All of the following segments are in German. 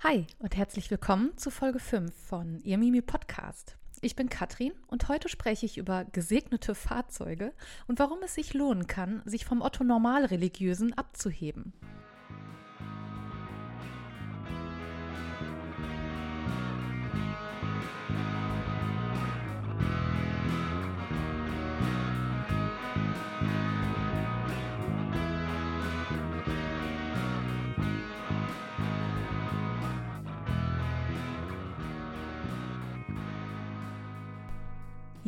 Hi und herzlich willkommen zu Folge 5 von Ihr Mimi Podcast. Ich bin Katrin und heute spreche ich über gesegnete Fahrzeuge und warum es sich lohnen kann, sich vom Otto Normalreligiösen abzuheben.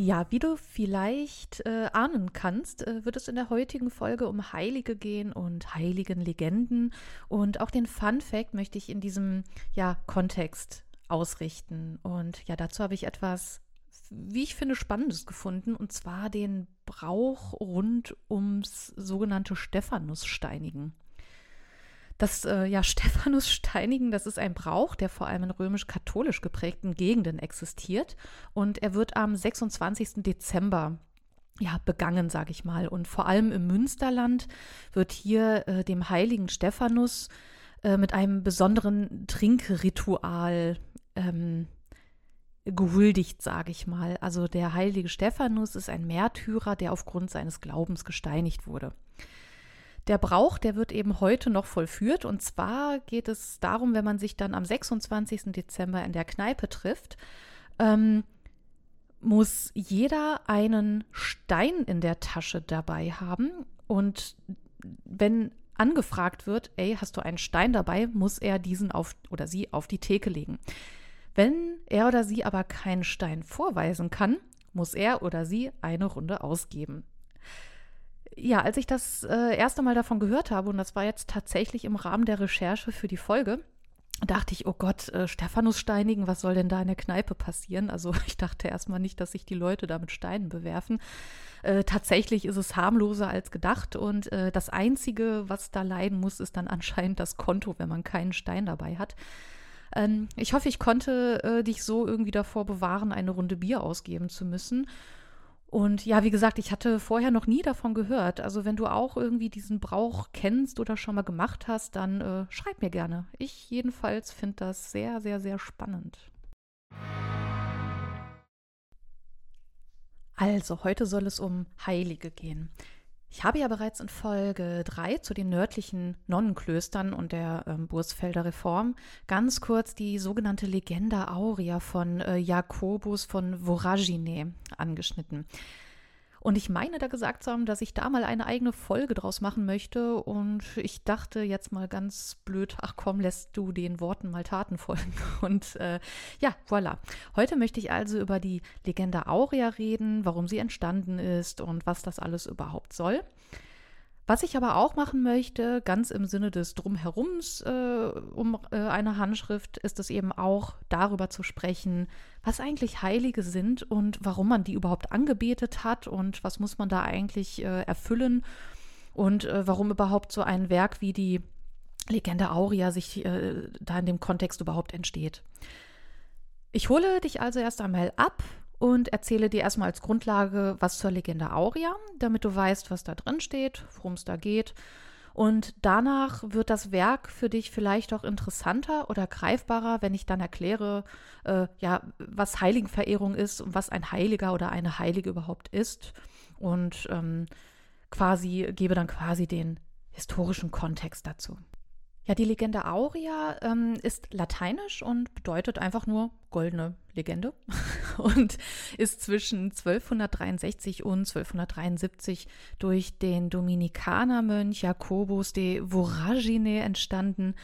Ja, wie du vielleicht äh, ahnen kannst, äh, wird es in der heutigen Folge um Heilige gehen und heiligen Legenden. Und auch den Fun Fact möchte ich in diesem ja, Kontext ausrichten. Und ja, dazu habe ich etwas, wie ich finde, Spannendes gefunden, und zwar den Brauch rund ums sogenannte Stephanussteinigen. Das äh, ja, Stephanus-Steinigen, das ist ein Brauch, der vor allem in römisch-katholisch geprägten Gegenden existiert. Und er wird am 26. Dezember ja, begangen, sage ich mal. Und vor allem im Münsterland wird hier äh, dem heiligen Stephanus äh, mit einem besonderen Trinkritual ähm, gehuldigt, sage ich mal. Also der heilige Stephanus ist ein Märtyrer, der aufgrund seines Glaubens gesteinigt wurde. Der Brauch, der wird eben heute noch vollführt. Und zwar geht es darum, wenn man sich dann am 26. Dezember in der Kneipe trifft, ähm, muss jeder einen Stein in der Tasche dabei haben. Und wenn angefragt wird, ey, hast du einen Stein dabei, muss er diesen auf oder sie auf die Theke legen. Wenn er oder sie aber keinen Stein vorweisen kann, muss er oder sie eine Runde ausgeben ja, als ich das äh, erste Mal davon gehört habe, und das war jetzt tatsächlich im Rahmen der Recherche für die Folge, dachte ich, oh Gott, äh, Stephanus steinigen, was soll denn da in der Kneipe passieren? Also ich dachte erstmal nicht, dass sich die Leute da mit Steinen bewerfen. Äh, tatsächlich ist es harmloser als gedacht und äh, das Einzige, was da leiden muss, ist dann anscheinend das Konto, wenn man keinen Stein dabei hat. Ähm, ich hoffe, ich konnte äh, dich so irgendwie davor bewahren, eine Runde Bier ausgeben zu müssen. Und ja, wie gesagt, ich hatte vorher noch nie davon gehört. Also wenn du auch irgendwie diesen Brauch kennst oder schon mal gemacht hast, dann äh, schreib mir gerne. Ich jedenfalls finde das sehr, sehr, sehr spannend. Also, heute soll es um Heilige gehen. Ich habe ja bereits in Folge 3 zu den nördlichen Nonnenklöstern und der ähm, Bursfelder Reform ganz kurz die sogenannte Legenda Aurea von äh, Jakobus von Voragine angeschnitten. Und ich meine da gesagt zu haben, dass ich da mal eine eigene Folge draus machen möchte. Und ich dachte jetzt mal ganz blöd, ach komm, lässt du den Worten mal Taten folgen. Und äh, ja, voilà. Heute möchte ich also über die Legende Aurea reden, warum sie entstanden ist und was das alles überhaupt soll. Was ich aber auch machen möchte, ganz im Sinne des Drumherums äh, um äh, eine Handschrift, ist es eben auch darüber zu sprechen, was eigentlich Heilige sind und warum man die überhaupt angebetet hat und was muss man da eigentlich äh, erfüllen und äh, warum überhaupt so ein Werk wie die Legende Aurea sich äh, da in dem Kontext überhaupt entsteht. Ich hole dich also erst einmal ab und erzähle dir erstmal als Grundlage was zur Legende Aurea, damit du weißt, was da drin steht, worum es da geht. Und danach wird das Werk für dich vielleicht auch interessanter oder greifbarer, wenn ich dann erkläre, äh, ja, was Heiligenverehrung ist und was ein Heiliger oder eine Heilige überhaupt ist. Und ähm, quasi gebe dann quasi den historischen Kontext dazu. Ja, die Legende Aurea ähm, ist lateinisch und bedeutet einfach nur goldene Legende und ist zwischen 1263 und 1273 durch den Dominikanermönch Jakobus de Voragine entstanden.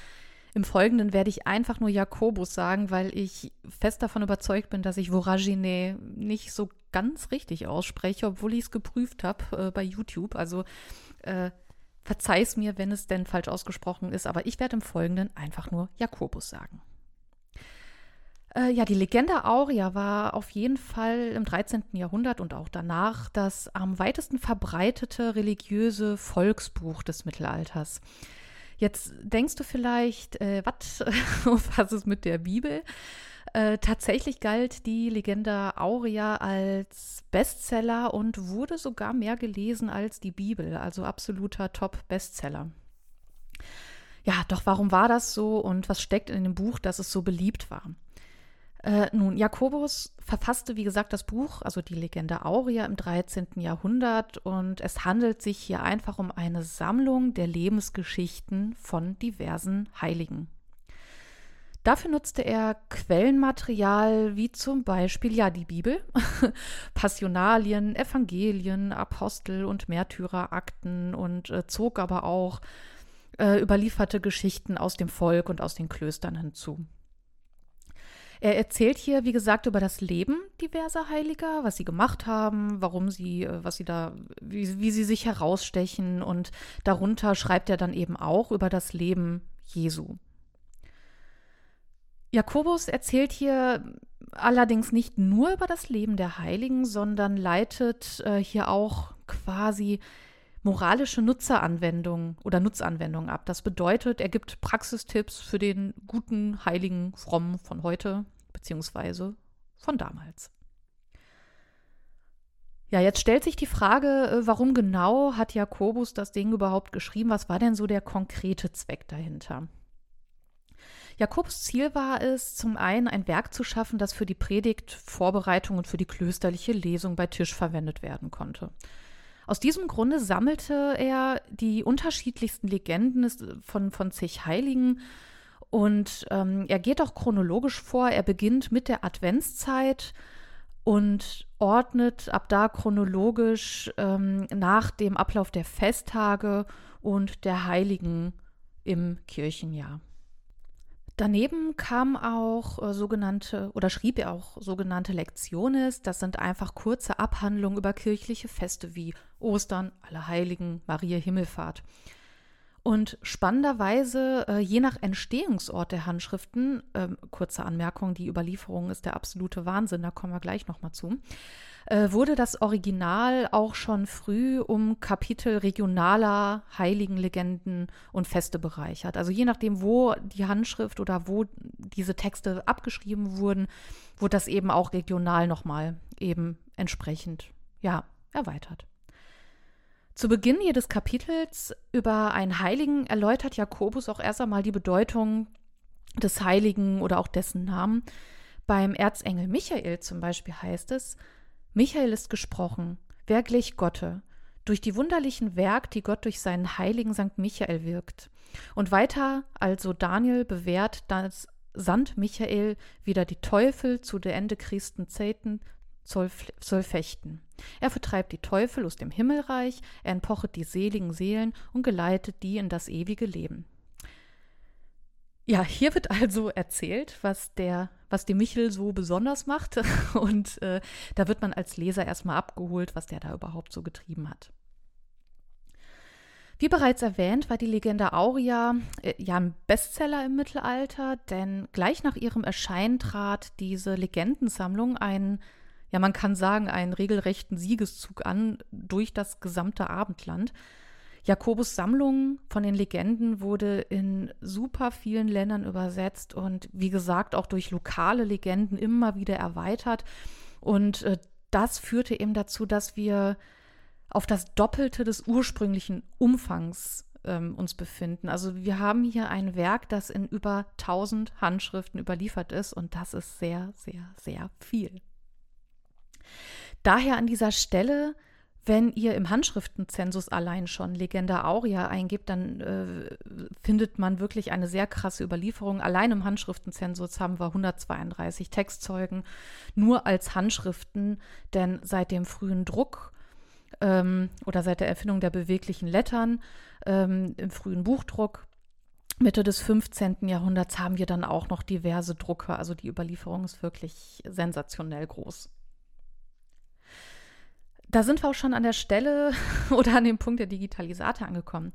Im Folgenden werde ich einfach nur Jakobus sagen, weil ich fest davon überzeugt bin, dass ich Voragine nicht so ganz richtig ausspreche, obwohl ich es geprüft habe äh, bei YouTube. Also äh, Verzeih es mir, wenn es denn falsch ausgesprochen ist, aber ich werde im Folgenden einfach nur Jakobus sagen. Äh, ja, die Legende Aurea war auf jeden Fall im 13. Jahrhundert und auch danach das am weitesten verbreitete religiöse Volksbuch des Mittelalters. Jetzt denkst du vielleicht, äh, was ist mit der Bibel? Äh, tatsächlich galt die Legende Aurea als Bestseller und wurde sogar mehr gelesen als die Bibel, also absoluter Top-Bestseller. Ja, doch warum war das so und was steckt in dem Buch, dass es so beliebt war? Äh, nun, Jakobus verfasste, wie gesagt, das Buch, also die Legende Aurea im 13. Jahrhundert und es handelt sich hier einfach um eine Sammlung der Lebensgeschichten von diversen Heiligen. Dafür nutzte er Quellenmaterial wie zum Beispiel ja die Bibel, Passionalien, Evangelien, Apostel- und Märtyrerakten und äh, zog aber auch äh, überlieferte Geschichten aus dem Volk und aus den Klöstern hinzu. Er erzählt hier, wie gesagt, über das Leben diverser Heiliger, was sie gemacht haben, warum sie, äh, was sie da, wie, wie sie sich herausstechen und darunter schreibt er dann eben auch über das Leben Jesu. Jakobus erzählt hier allerdings nicht nur über das Leben der Heiligen, sondern leitet äh, hier auch quasi moralische Nutzeranwendungen oder Nutzanwendungen ab. Das bedeutet, er gibt Praxistipps für den guten, heiligen, frommen von heute beziehungsweise von damals. Ja, jetzt stellt sich die Frage, äh, warum genau hat Jakobus das Ding überhaupt geschrieben? Was war denn so der konkrete Zweck dahinter? Jakobs Ziel war es, zum einen ein Werk zu schaffen, das für die Predigtvorbereitung und für die klösterliche Lesung bei Tisch verwendet werden konnte. Aus diesem Grunde sammelte er die unterschiedlichsten Legenden von, von zig Heiligen und ähm, er geht auch chronologisch vor. Er beginnt mit der Adventszeit und ordnet ab da chronologisch ähm, nach dem Ablauf der Festtage und der Heiligen im Kirchenjahr. Daneben kam auch äh, sogenannte oder schrieb er auch sogenannte Lektiones. Das sind einfach kurze Abhandlungen über kirchliche Feste wie Ostern, Allerheiligen, Maria Himmelfahrt. Und spannenderweise, äh, je nach Entstehungsort der Handschriften, äh, kurze Anmerkung, die Überlieferung ist der absolute Wahnsinn, da kommen wir gleich nochmal zu, äh, wurde das Original auch schon früh um Kapitel regionaler Heiligenlegenden und Feste bereichert. Also je nachdem, wo die Handschrift oder wo diese Texte abgeschrieben wurden, wurde das eben auch regional nochmal eben entsprechend, ja, erweitert. Zu Beginn jedes Kapitels über einen Heiligen erläutert Jakobus auch erst einmal die Bedeutung des Heiligen oder auch dessen Namen. Beim Erzengel Michael zum Beispiel heißt es, Michael ist gesprochen, wer glich Gotte, durch die wunderlichen Werk, die Gott durch seinen heiligen Sankt Michael wirkt. Und weiter also Daniel bewährt, dass sandt Michael wieder die Teufel zu der Ende Christen Zeiten soll, soll fechten. Er vertreibt die Teufel aus dem Himmelreich, er entpochet die seligen Seelen und geleitet die in das ewige Leben. Ja, hier wird also erzählt, was der, was die Michel so besonders macht. Und äh, da wird man als Leser erstmal abgeholt, was der da überhaupt so getrieben hat. Wie bereits erwähnt, war die Legende Aurea äh, ja ein Bestseller im Mittelalter, denn gleich nach ihrem Erscheinen trat diese Legendensammlung einen ja, man kann sagen, einen regelrechten Siegeszug an durch das gesamte Abendland. Jakobus Sammlung von den Legenden wurde in super vielen Ländern übersetzt und wie gesagt auch durch lokale Legenden immer wieder erweitert. Und äh, das führte eben dazu, dass wir auf das Doppelte des ursprünglichen Umfangs ähm, uns befinden. Also wir haben hier ein Werk, das in über 1000 Handschriften überliefert ist und das ist sehr, sehr, sehr viel. Daher an dieser Stelle, wenn ihr im Handschriftenzensus allein schon Legenda Aurea eingibt, dann äh, findet man wirklich eine sehr krasse Überlieferung. Allein im Handschriftenzensus haben wir 132 Textzeugen nur als Handschriften, denn seit dem frühen Druck ähm, oder seit der Erfindung der beweglichen Lettern ähm, im frühen Buchdruck Mitte des 15. Jahrhunderts haben wir dann auch noch diverse Drucke. Also die Überlieferung ist wirklich sensationell groß. Da sind wir auch schon an der Stelle oder an dem Punkt der Digitalisate angekommen.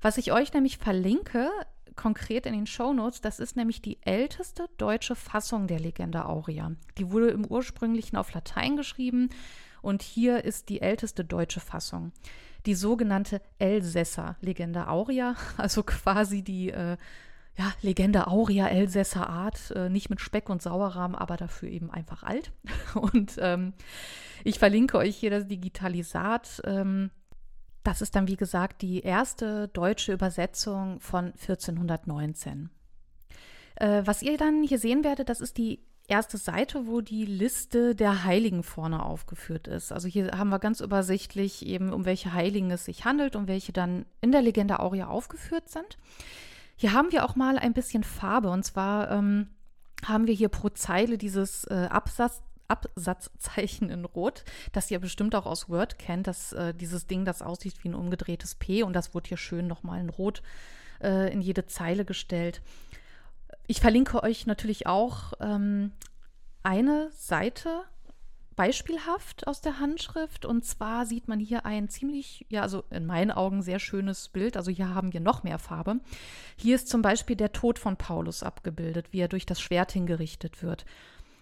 Was ich euch nämlich verlinke, konkret in den Shownotes, das ist nämlich die älteste deutsche Fassung der Legende Aurea. Die wurde im ursprünglichen auf Latein geschrieben und hier ist die älteste deutsche Fassung. Die sogenannte Elsässer Legende Aurea, also quasi die äh, ja, Legende Aurea Elsässer Art, äh, nicht mit Speck und Sauerrahm, aber dafür eben einfach alt. Und ähm, ich verlinke euch hier das Digitalisat. Ähm, Das ist dann, wie gesagt, die erste deutsche Übersetzung von 1419. Äh, was ihr dann hier sehen werdet, das ist die erste Seite, wo die Liste der Heiligen vorne aufgeführt ist. Also hier haben wir ganz übersichtlich eben, um welche Heiligen es sich handelt und welche dann in der Legende Aurea aufgeführt sind. Hier haben wir auch mal ein bisschen Farbe und zwar ähm, haben wir hier pro Zeile dieses äh, Absatz, Absatzzeichen in Rot, das ihr bestimmt auch aus Word kennt, das, äh, dieses Ding, das aussieht wie ein umgedrehtes P und das wurde hier schön nochmal in Rot äh, in jede Zeile gestellt. Ich verlinke euch natürlich auch ähm, eine Seite beispielhaft aus der Handschrift. Und zwar sieht man hier ein ziemlich, ja, also in meinen Augen sehr schönes Bild. Also hier haben wir noch mehr Farbe. Hier ist zum Beispiel der Tod von Paulus abgebildet, wie er durch das Schwert hingerichtet wird.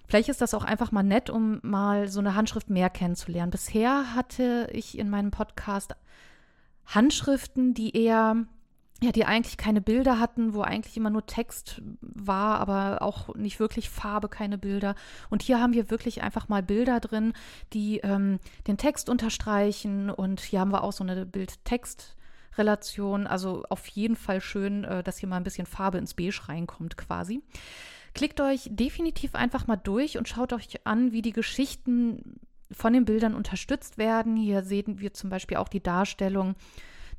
Vielleicht ist das auch einfach mal nett, um mal so eine Handschrift mehr kennenzulernen. Bisher hatte ich in meinem Podcast Handschriften, die eher ja, die eigentlich keine Bilder hatten, wo eigentlich immer nur Text war, aber auch nicht wirklich Farbe, keine Bilder. Und hier haben wir wirklich einfach mal Bilder drin, die ähm, den Text unterstreichen. Und hier haben wir auch so eine Bild-Text-Relation. Also auf jeden Fall schön, äh, dass hier mal ein bisschen Farbe ins Beige reinkommt quasi. Klickt euch definitiv einfach mal durch und schaut euch an, wie die Geschichten von den Bildern unterstützt werden. Hier sehen wir zum Beispiel auch die Darstellung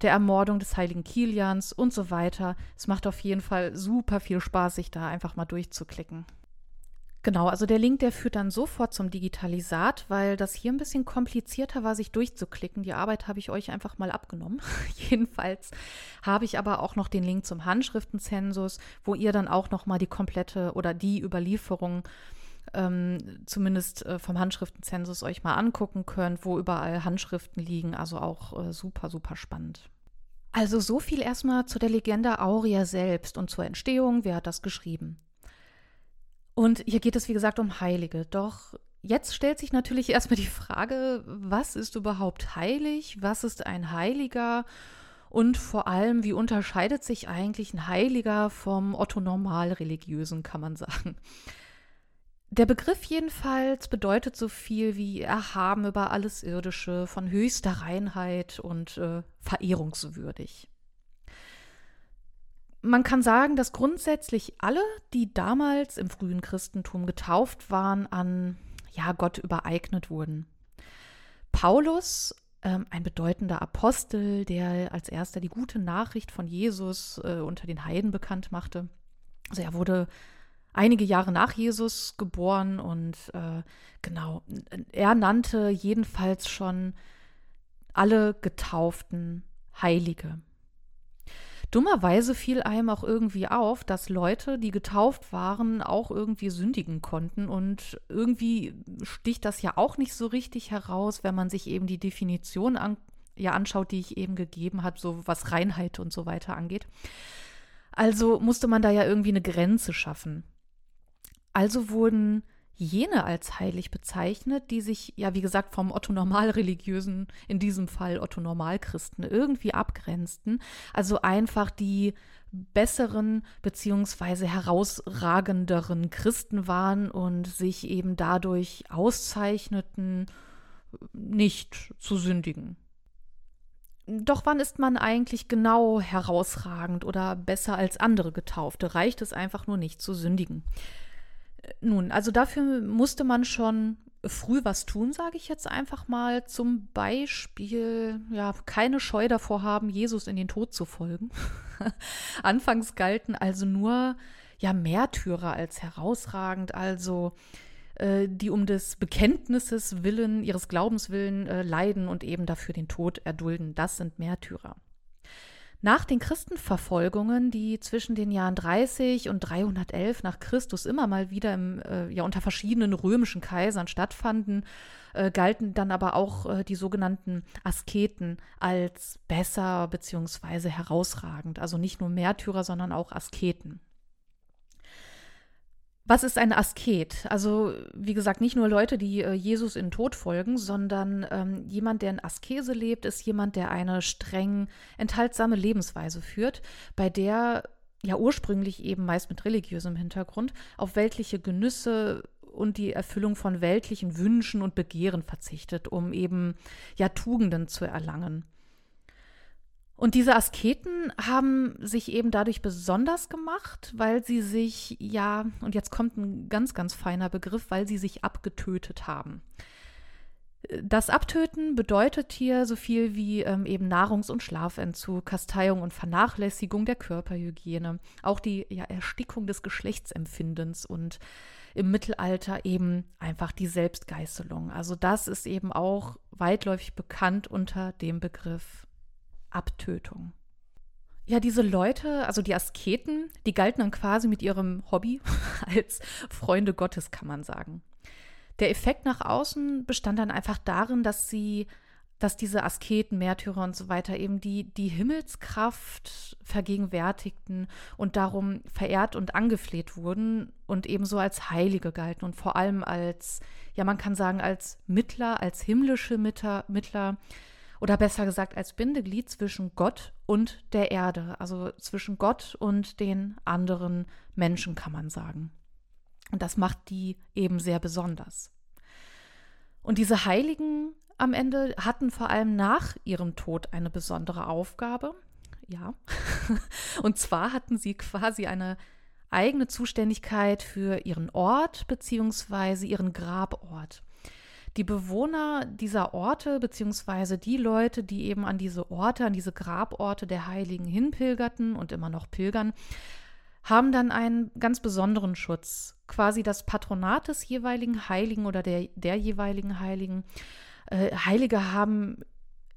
der Ermordung des heiligen Kilians und so weiter. Es macht auf jeden Fall super viel Spaß, sich da einfach mal durchzuklicken. Genau, also der Link, der führt dann sofort zum Digitalisat, weil das hier ein bisschen komplizierter war, sich durchzuklicken. Die Arbeit habe ich euch einfach mal abgenommen. Jedenfalls habe ich aber auch noch den Link zum Handschriftenzensus, wo ihr dann auch noch mal die komplette oder die Überlieferung ähm, zumindest äh, vom Handschriftenzensus euch mal angucken könnt, wo überall Handschriften liegen. Also auch äh, super, super spannend. Also so viel erstmal zu der Legende Aurea selbst und zur Entstehung. Wer hat das geschrieben? Und hier geht es, wie gesagt, um Heilige. Doch jetzt stellt sich natürlich erstmal die Frage, was ist überhaupt heilig? Was ist ein Heiliger? Und vor allem, wie unterscheidet sich eigentlich ein Heiliger vom Otto-Normal-Religiösen, kann man sagen. Der Begriff jedenfalls bedeutet so viel wie erhaben über alles Irdische, von höchster Reinheit und äh, verehrungswürdig. Man kann sagen, dass grundsätzlich alle, die damals im frühen Christentum getauft waren, an ja, Gott übereignet wurden. Paulus, ähm, ein bedeutender Apostel, der als erster die gute Nachricht von Jesus äh, unter den Heiden bekannt machte, also er wurde einige Jahre nach Jesus geboren und äh, genau, er nannte jedenfalls schon alle Getauften Heilige. Dummerweise fiel einem auch irgendwie auf, dass Leute, die getauft waren, auch irgendwie sündigen konnten. Und irgendwie sticht das ja auch nicht so richtig heraus, wenn man sich eben die Definition an, ja, anschaut, die ich eben gegeben habe, so was Reinheit und so weiter angeht. Also musste man da ja irgendwie eine Grenze schaffen. Also wurden jene als heilig bezeichnet, die sich, ja, wie gesagt, vom Otto-Normal-Religiösen, in diesem Fall Otto-Normal-Christen, irgendwie abgrenzten. Also einfach die besseren beziehungsweise herausragenderen Christen waren und sich eben dadurch auszeichneten, nicht zu sündigen. Doch wann ist man eigentlich genau herausragend oder besser als andere Getaufte? Reicht es einfach nur nicht zu sündigen? Nun, also dafür musste man schon früh was tun, sage ich jetzt einfach mal. Zum Beispiel, ja, keine Scheu davor haben, Jesus in den Tod zu folgen. Anfangs galten also nur ja Märtyrer als herausragend, also äh, die um des Bekenntnisses willen, ihres Glaubens willen äh, leiden und eben dafür den Tod erdulden. Das sind Märtyrer. Nach den Christenverfolgungen, die zwischen den Jahren 30 und 311 nach Christus immer mal wieder im, äh, ja, unter verschiedenen römischen Kaisern stattfanden, äh, galten dann aber auch äh, die sogenannten Asketen als besser bzw. herausragend. Also nicht nur Märtyrer, sondern auch Asketen. Was ist ein Asket? Also, wie gesagt, nicht nur Leute, die äh, Jesus in Tod folgen, sondern ähm, jemand, der in Askese lebt, ist jemand, der eine streng enthaltsame Lebensweise führt, bei der ja ursprünglich eben meist mit religiösem Hintergrund auf weltliche Genüsse und die Erfüllung von weltlichen Wünschen und Begehren verzichtet, um eben ja Tugenden zu erlangen. Und diese Asketen haben sich eben dadurch besonders gemacht, weil sie sich, ja, und jetzt kommt ein ganz, ganz feiner Begriff, weil sie sich abgetötet haben. Das Abtöten bedeutet hier so viel wie ähm, eben Nahrungs- und Schlafentzug, Kasteiung und Vernachlässigung der Körperhygiene, auch die ja, Erstickung des Geschlechtsempfindens und im Mittelalter eben einfach die Selbstgeißelung. Also das ist eben auch weitläufig bekannt unter dem Begriff Abtötung. Ja, diese Leute, also die Asketen, die galten dann quasi mit ihrem Hobby als Freunde Gottes, kann man sagen. Der Effekt nach außen bestand dann einfach darin, dass sie, dass diese Asketen, Märtyrer und so weiter eben die, die Himmelskraft vergegenwärtigten und darum verehrt und angefleht wurden und ebenso als Heilige galten und vor allem als, ja, man kann sagen, als Mittler, als himmlische Mittler, Mittler oder besser gesagt als Bindeglied zwischen Gott und der Erde, also zwischen Gott und den anderen Menschen, kann man sagen. Und das macht die eben sehr besonders. Und diese Heiligen am Ende hatten vor allem nach ihrem Tod eine besondere Aufgabe. Ja. Und zwar hatten sie quasi eine eigene Zuständigkeit für ihren Ort bzw. ihren Grabort. Die Bewohner dieser Orte bzw. die Leute, die eben an diese Orte, an diese Graborte der Heiligen hinpilgerten und immer noch pilgern, haben dann einen ganz besonderen Schutz, quasi das Patronat des jeweiligen Heiligen oder der, der jeweiligen Heiligen. Äh, Heilige haben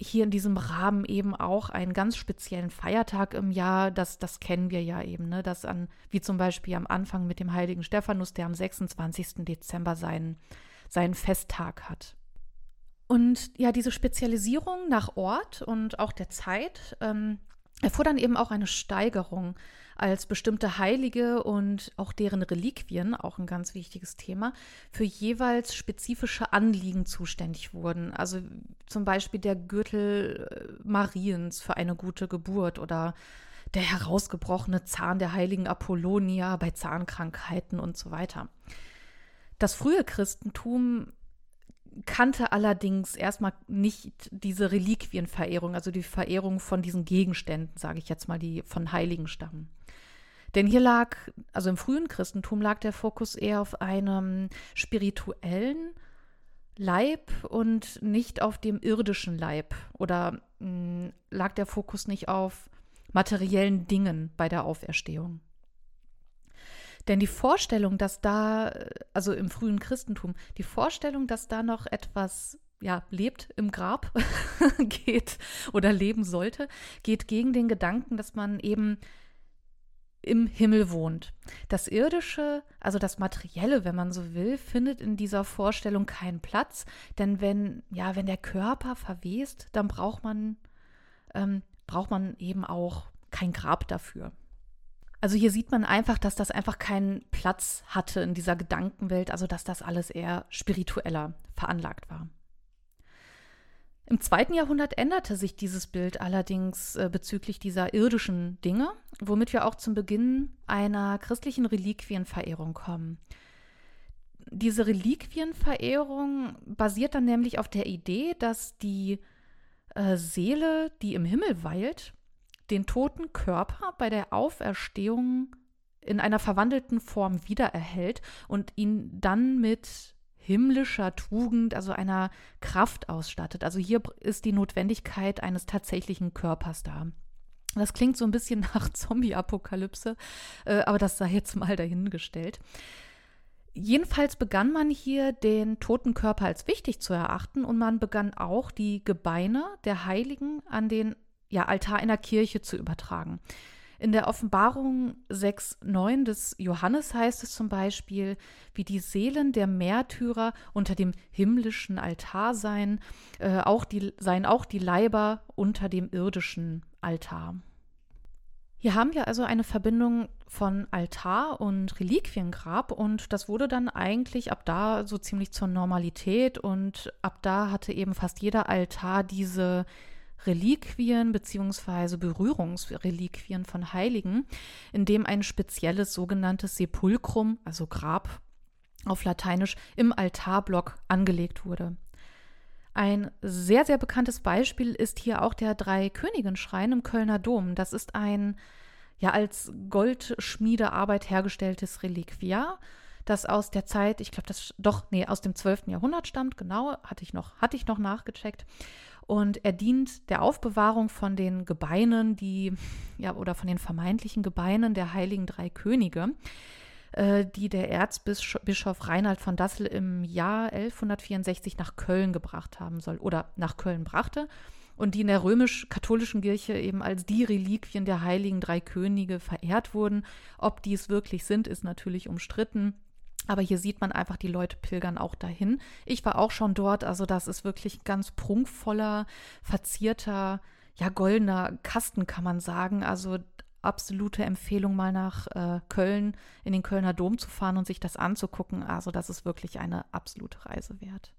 hier in diesem Rahmen eben auch einen ganz speziellen Feiertag im Jahr. Das, das kennen wir ja eben, ne? Das an, wie zum Beispiel am Anfang mit dem heiligen Stephanus, der am 26. Dezember seinen, seinen Festtag hat. Und ja, diese Spezialisierung nach Ort und auch der Zeit ähm, erfuhr dann eben auch eine Steigerung als bestimmte Heilige und auch deren Reliquien, auch ein ganz wichtiges Thema, für jeweils spezifische Anliegen zuständig wurden. Also zum Beispiel der Gürtel äh, Mariens für eine gute Geburt oder der herausgebrochene Zahn der heiligen Apollonia bei Zahnkrankheiten und so weiter. Das frühe Christentum kannte allerdings erstmal nicht diese Reliquienverehrung, also die Verehrung von diesen Gegenständen, sage ich jetzt mal, die von Heiligen stammen. Denn hier lag, also im frühen Christentum lag der Fokus eher auf einem spirituellen Leib und nicht auf dem irdischen Leib. Oder mh, hm, lag der Fokus nicht auf materiellen Dingen bei der Auferstehung. Denn die Vorstellung, dass da, also im frühen Christentum, die Vorstellung, dass da noch etwas ja, lebt im Grab geht oder leben sollte, geht gegen den Gedanken, dass man eben im Himmel wohnt. Das Irdische, also das Materielle, wenn man so will, findet in dieser Vorstellung keinen Platz. Denn wenn, ja, wenn der Körper verwest, dann braucht man, ähm, braucht man eben auch kein Grab dafür. Also hier sieht man einfach, dass das einfach keinen Platz hatte in dieser Gedankenwelt, also dass das alles eher spiritueller veranlagt war. Im zweiten Jahrhundert änderte sich dieses Bild allerdings äh, bezüglich dieser irdischen Dinge, womit wir auch zum Beginn einer christlichen Reliquienverehrung kommen. Diese Reliquienverehrung basiert dann nämlich auf der Idee, dass die äh, Seele, die im Himmel weilt, den toten Körper bei der Auferstehung in einer verwandelten Form wiedererhält und ihn dann mit himmlischer Tugend, also einer Kraft ausstattet. Also hier ist die Notwendigkeit eines tatsächlichen Körpers da. Das klingt so ein bisschen nach Zombie-Apokalypse, äh, aber das sei jetzt mal dahingestellt. Jedenfalls begann man hier den toten Körper als wichtig zu erachten und man begann auch die Gebeine der Heiligen an den ja, Altar einer Kirche zu übertragen. In der Offenbarung 6,9 des Johannes heißt es zum Beispiel, wie die Seelen der Märtyrer unter dem himmlischen Altar seien, äh, auch die, seien auch die Leiber unter dem irdischen Altar. Hier haben wir also eine Verbindung von Altar und Reliquiengrab und das wurde dann eigentlich ab da so ziemlich zur Normalität und ab da hatte eben fast jeder Altar diese Reliquien bzw. Berührungsreliquien von Heiligen, in dem ein spezielles sogenanntes Sepulchrum, also Grab auf Lateinisch, im Altarblock angelegt wurde. Ein sehr, sehr bekanntes Beispiel ist hier auch der Drei-Königen-Schrein im Kölner Dom. Das ist ein ja als Goldschmiedearbeit hergestelltes Reliquiar, das aus der Zeit, ich glaube, das doch, nee, aus dem 12. Jahrhundert stammt, genau, hatte ich noch, hatte ich noch nachgecheckt. Und er dient der Aufbewahrung von den Gebeinen, die, ja, oder von den vermeintlichen Gebeinen der heiligen drei Könige, äh, die der Erzbischof Reinhard von Dassel im Jahr 1164 nach Köln gebracht haben soll oder nach Köln brachte und die in der römisch-katholischen Kirche eben als die Reliquien der heiligen drei Könige verehrt wurden. Ob dies wirklich sind, ist natürlich umstritten. Aber hier sieht man einfach, die Leute pilgern auch dahin. Ich war auch schon dort, also das ist wirklich ganz prunkvoller, verzierter, ja, goldener Kasten, kann man sagen. Also absolute Empfehlung, mal nach äh, Köln in den Kölner Dom zu fahren und sich das anzugucken. Also das ist wirklich eine absolute Reise wert.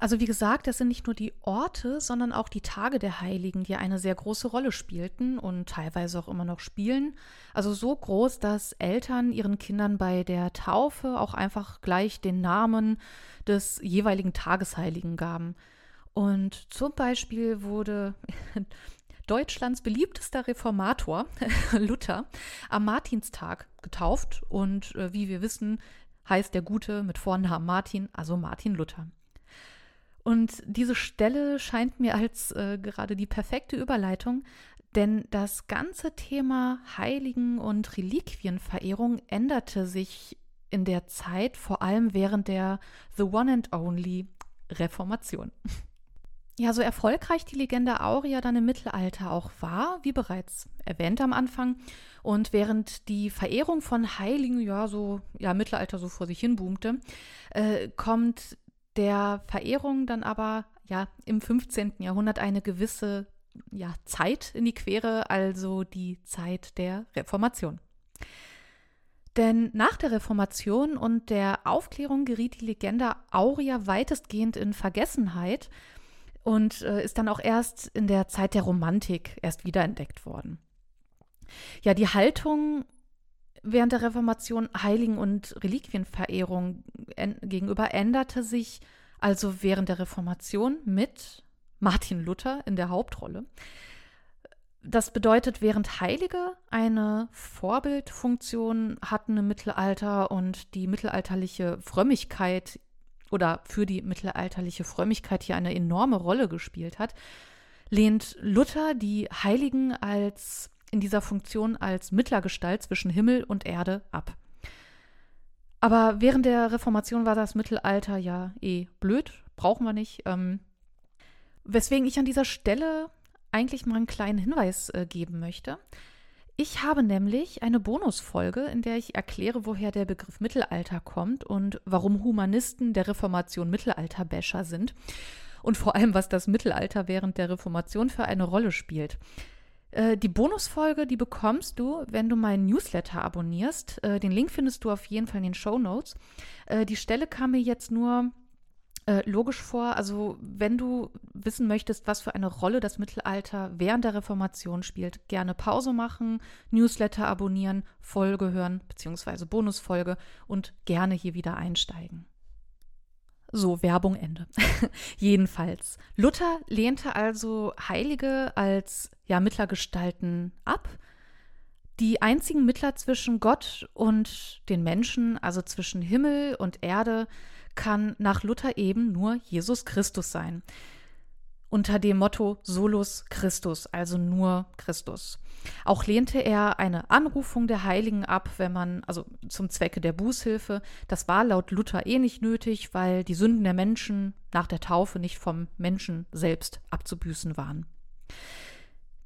Also wie gesagt, das sind nicht nur die Orte, sondern auch die Tage der Heiligen, die eine sehr große Rolle spielten und teilweise auch immer noch spielen. Also so groß, dass Eltern ihren Kindern bei der Taufe auch einfach gleich den Namen des jeweiligen Tagesheiligen gaben. Und zum Beispiel wurde Deutschlands beliebtester Reformator, Luther, am Martinstag getauft. Und äh, wie wir wissen, heißt der Gute mit Vornamen Martin, also Martin Luther. Und diese Stelle scheint mir als äh, gerade die perfekte Überleitung, denn das ganze Thema Heiligen- und Reliquienverehrung änderte sich in der Zeit, vor allem während der The One and Only Reformation. Ja, so erfolgreich die Legende Aurea dann im Mittelalter auch war, wie bereits erwähnt am Anfang, und während die Verehrung von Heiligen ja so ja Mittelalter so vor sich hin boomte, äh, kommt der Verehrung dann aber ja im 15. Jahrhundert eine gewisse ja, Zeit in die Quere, also die Zeit der Reformation. Denn nach der Reformation und der Aufklärung geriet die Legende Aurea weitestgehend in Vergessenheit und äh, ist dann auch erst in der Zeit der Romantik erst wiederentdeckt worden. Ja, die Haltung während der Reformation Heiligen- und Reliquienverehrung gegenüber änderte sich also während der Reformation mit Martin Luther in der Hauptrolle. Das bedeutet, während Heilige eine Vorbildfunktion hatten im Mittelalter und die mittelalterliche Frömmigkeit oder für die mittelalterliche Frömmigkeit hier eine enorme Rolle gespielt hat, lehnt Luther die Heiligen als in dieser Funktion als Mittlergestalt zwischen Himmel und Erde ab. Aber während der Reformation war das Mittelalter ja eh blöd, brauchen wir nicht. Ähm, weswegen ich an dieser Stelle eigentlich mal einen kleinen Hinweis äh, geben möchte. Ich habe nämlich eine Bonusfolge, in der ich erkläre, woher der Begriff Mittelalter kommt und warum Humanisten der Reformation Mittelalterbäscher sind und vor allem, was das Mittelalter während der Reformation für eine Rolle spielt. Äh, die Bonusfolge, die bekommst du, wenn du meinen Newsletter abonnierst. Äh, den Link findest du auf jeden Fall in den Show Notes. Äh, die Stelle kam mir jetzt nur logisch vor. Also, wenn du wissen möchtest, was für eine Rolle das Mittelalter während der Reformation spielt, gerne Pause machen, Newsletter abonnieren, Folge hören, beziehungsweise Bonusfolge und gerne hier wieder einsteigen. So, Werbung Ende. Jedenfalls. Luther lehnte also Heilige als ja, Mittlergestalten ab. Die einzigen Mittler zwischen Gott und den Menschen, also zwischen Himmel und Erde, kann nach Luther eben nur Jesus Christus sein unter dem Motto Solus Christus, also nur Christus. Auch lehnte er eine Anrufung der Heiligen ab, wenn man, also zum Zwecke der Bußhilfe. Das war laut Luther eh nicht nötig, weil die Sünden der Menschen nach der Taufe nicht vom Menschen selbst abzubüßen waren.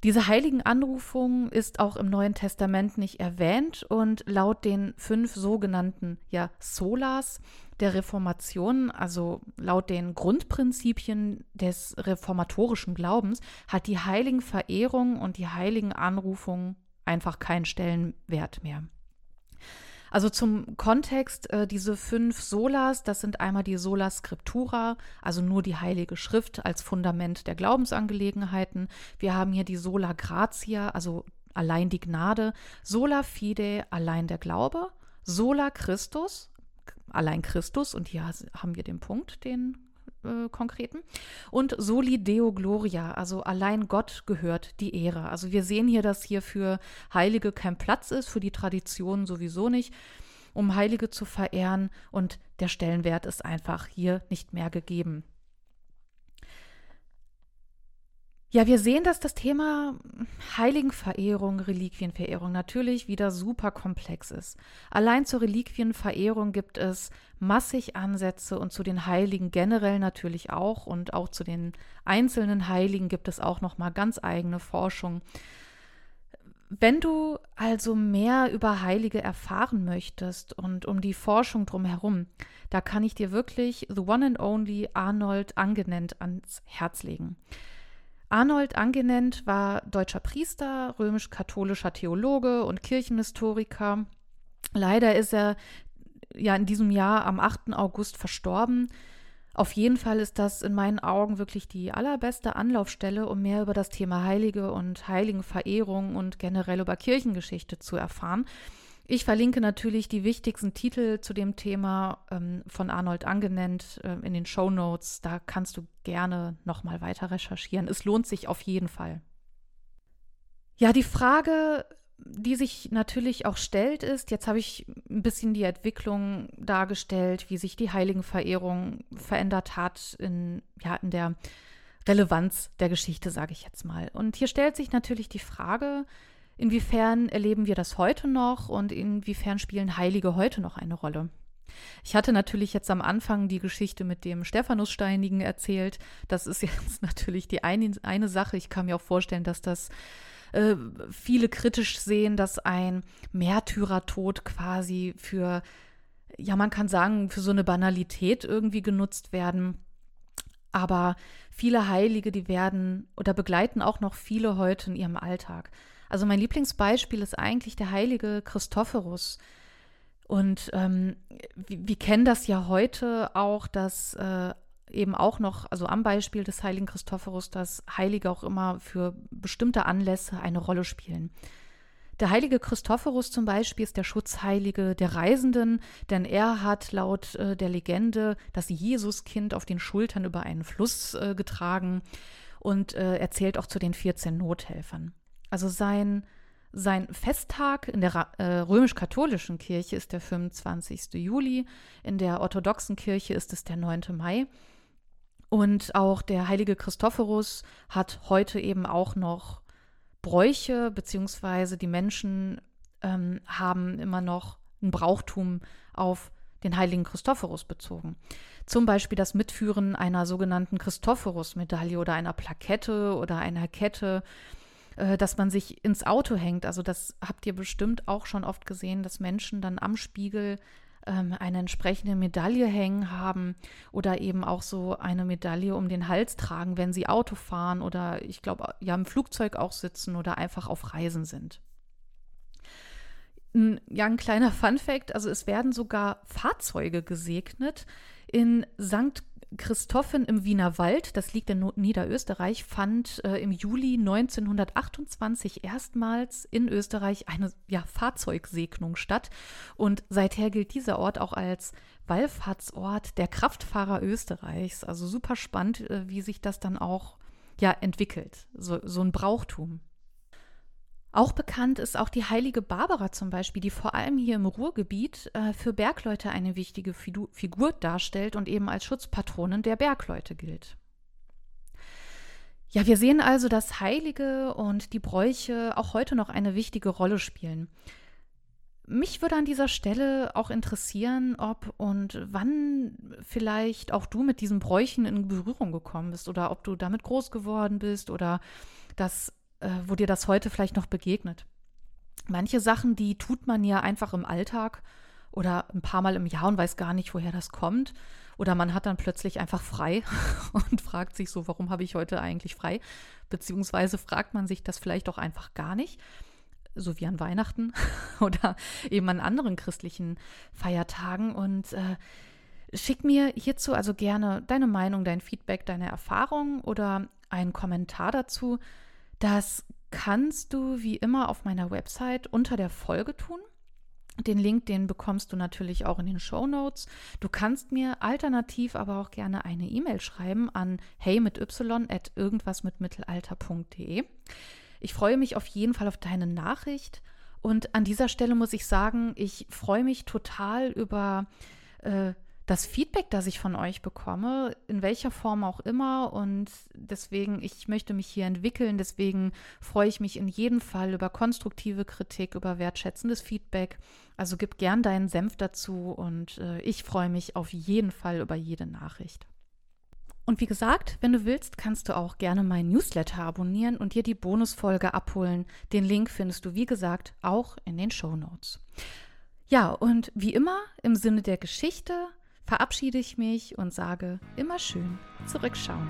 Diese heiligen Anrufung ist auch im Neuen Testament nicht erwähnt und laut den fünf sogenannten ja, Solas der Reformation, also laut den Grundprinzipien des reformatorischen Glaubens, hat die heiligen Verehrung und die heiligen Anrufung einfach keinen Stellenwert mehr. Also zum Kontext, äh, diese fünf Solas, das sind einmal die Sola Scriptura, also nur die Heilige Schrift als Fundament der Glaubensangelegenheiten. Wir haben hier die Sola Gratia, also allein die Gnade, Sola Fide, allein der Glaube, Sola Christus, allein Christus, und hier haben wir den Punkt, den äh, konkreten. Und Soli Deo Gloria, also allein Gott gehört die Ehre. Also wir sehen hier, dass hier für Heilige kein Platz ist, für die Tradition sowieso nicht, um Heilige zu verehren. Und der Stellenwert ist einfach hier nicht mehr gegeben. Ja, wir sehen, dass das Thema Heiligenverehrung, Reliquienverehrung natürlich wieder super komplex ist. Allein zur Reliquienverehrung gibt es massig Ansätze und zu den Heiligen generell natürlich auch und auch zu den einzelnen Heiligen gibt es auch noch mal ganz eigene Forschung. Wenn du also mehr über Heilige erfahren möchtest und um die Forschung drumherum, da kann ich dir wirklich The One and Only Arnold Angenent ans Herz legen. Arnold Angenent war deutscher Priester, römisch-katholischer Theologe und Kirchenhistoriker. Leider ist er ja in diesem Jahr am 8. August verstorben. Auf jeden Fall ist das in meinen Augen wirklich die allerbeste Anlaufstelle, um mehr über das Thema Heilige und Heiligenverehrung und generell über Kirchengeschichte zu erfahren. Ich verlinke natürlich die wichtigsten Titel zu dem Thema ähm, von Arnold angenannt äh, in den Show Notes. Da kannst du gerne nochmal weiter recherchieren. Es lohnt sich auf jeden Fall. Ja, die Frage, die sich natürlich auch stellt, ist, jetzt habe ich ein bisschen die Entwicklung dargestellt, wie sich die Heiligenverehrung verändert hat in, ja, in der Relevanz der Geschichte, sage ich jetzt mal. Und hier stellt sich natürlich die Frage, Inwiefern erleben wir das heute noch und inwiefern spielen Heilige heute noch eine Rolle? Ich hatte natürlich jetzt am Anfang die Geschichte mit dem Stephanussteinigen erzählt. Das ist jetzt natürlich die eine, eine Sache. Ich kann mir auch vorstellen, dass das äh, viele kritisch sehen, dass ein Märtyrertod quasi für, ja, man kann sagen, für so eine Banalität irgendwie genutzt werden. Aber viele Heilige, die werden oder begleiten auch noch viele heute in ihrem Alltag. Also mein Lieblingsbeispiel ist eigentlich der heilige Christophorus. Und ähm, wir, wir, kennen das ja heute auch, dass äh, eben auch noch, also am Beispiel des heiligen Christophorus, dass Heilige auch immer für bestimmte Anlässe eine Rolle spielen. Der heilige Christophorus zum Beispiel ist der Schutzheilige der Reisenden, denn er hat laut äh, der Legende das Jesuskind auf den Schultern über einen Fluss äh, getragen und äh, erzählt auch zu den 14 Nothelfern. Also sein, sein Festtag in der äh, römisch-katholischen Kirche ist der 25. Juli, in der orthodoxen Kirche ist es der 9. Mai. Und auch der heilige Christophorus hat heute eben auch noch Bräuche, beziehungsweise die Menschen ähm, haben immer noch ein Brauchtum auf den heiligen Christophorus bezogen. Zum Beispiel das Mitführen einer sogenannten Christophorus-Medaille oder einer Plakette oder einer Kette dass man sich ins Auto hängt. Also das habt ihr bestimmt auch schon oft gesehen, dass Menschen dann am Spiegel ähm, eine entsprechende Medaille hängen haben oder eben auch so eine Medaille um den Hals tragen, wenn sie Auto fahren oder ich glaube, ja im Flugzeug auch sitzen oder einfach auf Reisen sind. Ja, ein kleiner Fun fact, also es werden sogar Fahrzeuge gesegnet. In St. Christophen im Wiener Wald, das liegt in Niederösterreich, fand äh, im Juli 1928 erstmals in Österreich eine ja, Fahrzeugsegnung statt. Und seither gilt dieser Ort auch als Wallfahrtsort der Kraftfahrer Österreichs. Also super spannend, äh, wie sich das dann auch ja, entwickelt. So, so ein Brauchtum. Auch bekannt ist auch die heilige Barbara zum Beispiel, die vor allem hier im Ruhrgebiet äh, für Bergleute eine wichtige Fidu Figur darstellt und eben als Schutzpatronin der Bergleute gilt. Ja, wir sehen also, dass Heilige und die Bräuche auch heute noch eine wichtige Rolle spielen. Mich würde an dieser Stelle auch interessieren, ob und wann vielleicht auch du mit diesen Bräuchen in Berührung gekommen bist oder ob du damit groß geworden bist oder das äh, wo dir das heute vielleicht noch begegnet. Manche Sachen, die tut man ja einfach im Alltag oder ein paar Mal im Jahr und weiß gar nicht, woher das kommt. Oder man hat dann plötzlich einfach frei und fragt sich so, warum habe ich heute eigentlich frei? Beziehungsweise fragt man sich das vielleicht auch einfach gar nicht, so wie an Weihnachten oder eben an anderen christlichen Feiertagen. Und äh, schick mir hierzu also gerne deine Meinung, dein Feedback, deine Erfahrung oder einen Kommentar dazu. Das kannst du wie immer auf meiner Website unter der Folge tun. Den Link, den bekommst du natürlich auch in den Show Notes. Du kannst mir alternativ aber auch gerne eine E-Mail schreiben an hey mit y at irgendwas mit mittelalter.de. Ich freue mich auf jeden Fall auf deine Nachricht. Und an dieser Stelle muss ich sagen, ich freue mich total über äh, das Feedback, das ich von euch bekomme, in welcher Form auch immer. Und deswegen, ich möchte mich hier entwickeln. Deswegen freue ich mich in jedem Fall über konstruktive Kritik, über wertschätzendes Feedback. Also gib gern deinen Senf dazu und äh, ich freue mich auf jeden Fall über jede Nachricht. Und wie gesagt, wenn du willst, kannst du auch gerne meinen Newsletter abonnieren und dir die Bonusfolge abholen. Den Link findest du, wie gesagt, auch in den Show Notes. Ja, und wie immer im Sinne der Geschichte verabschiede ich mich und sage immer schön zurückschauen.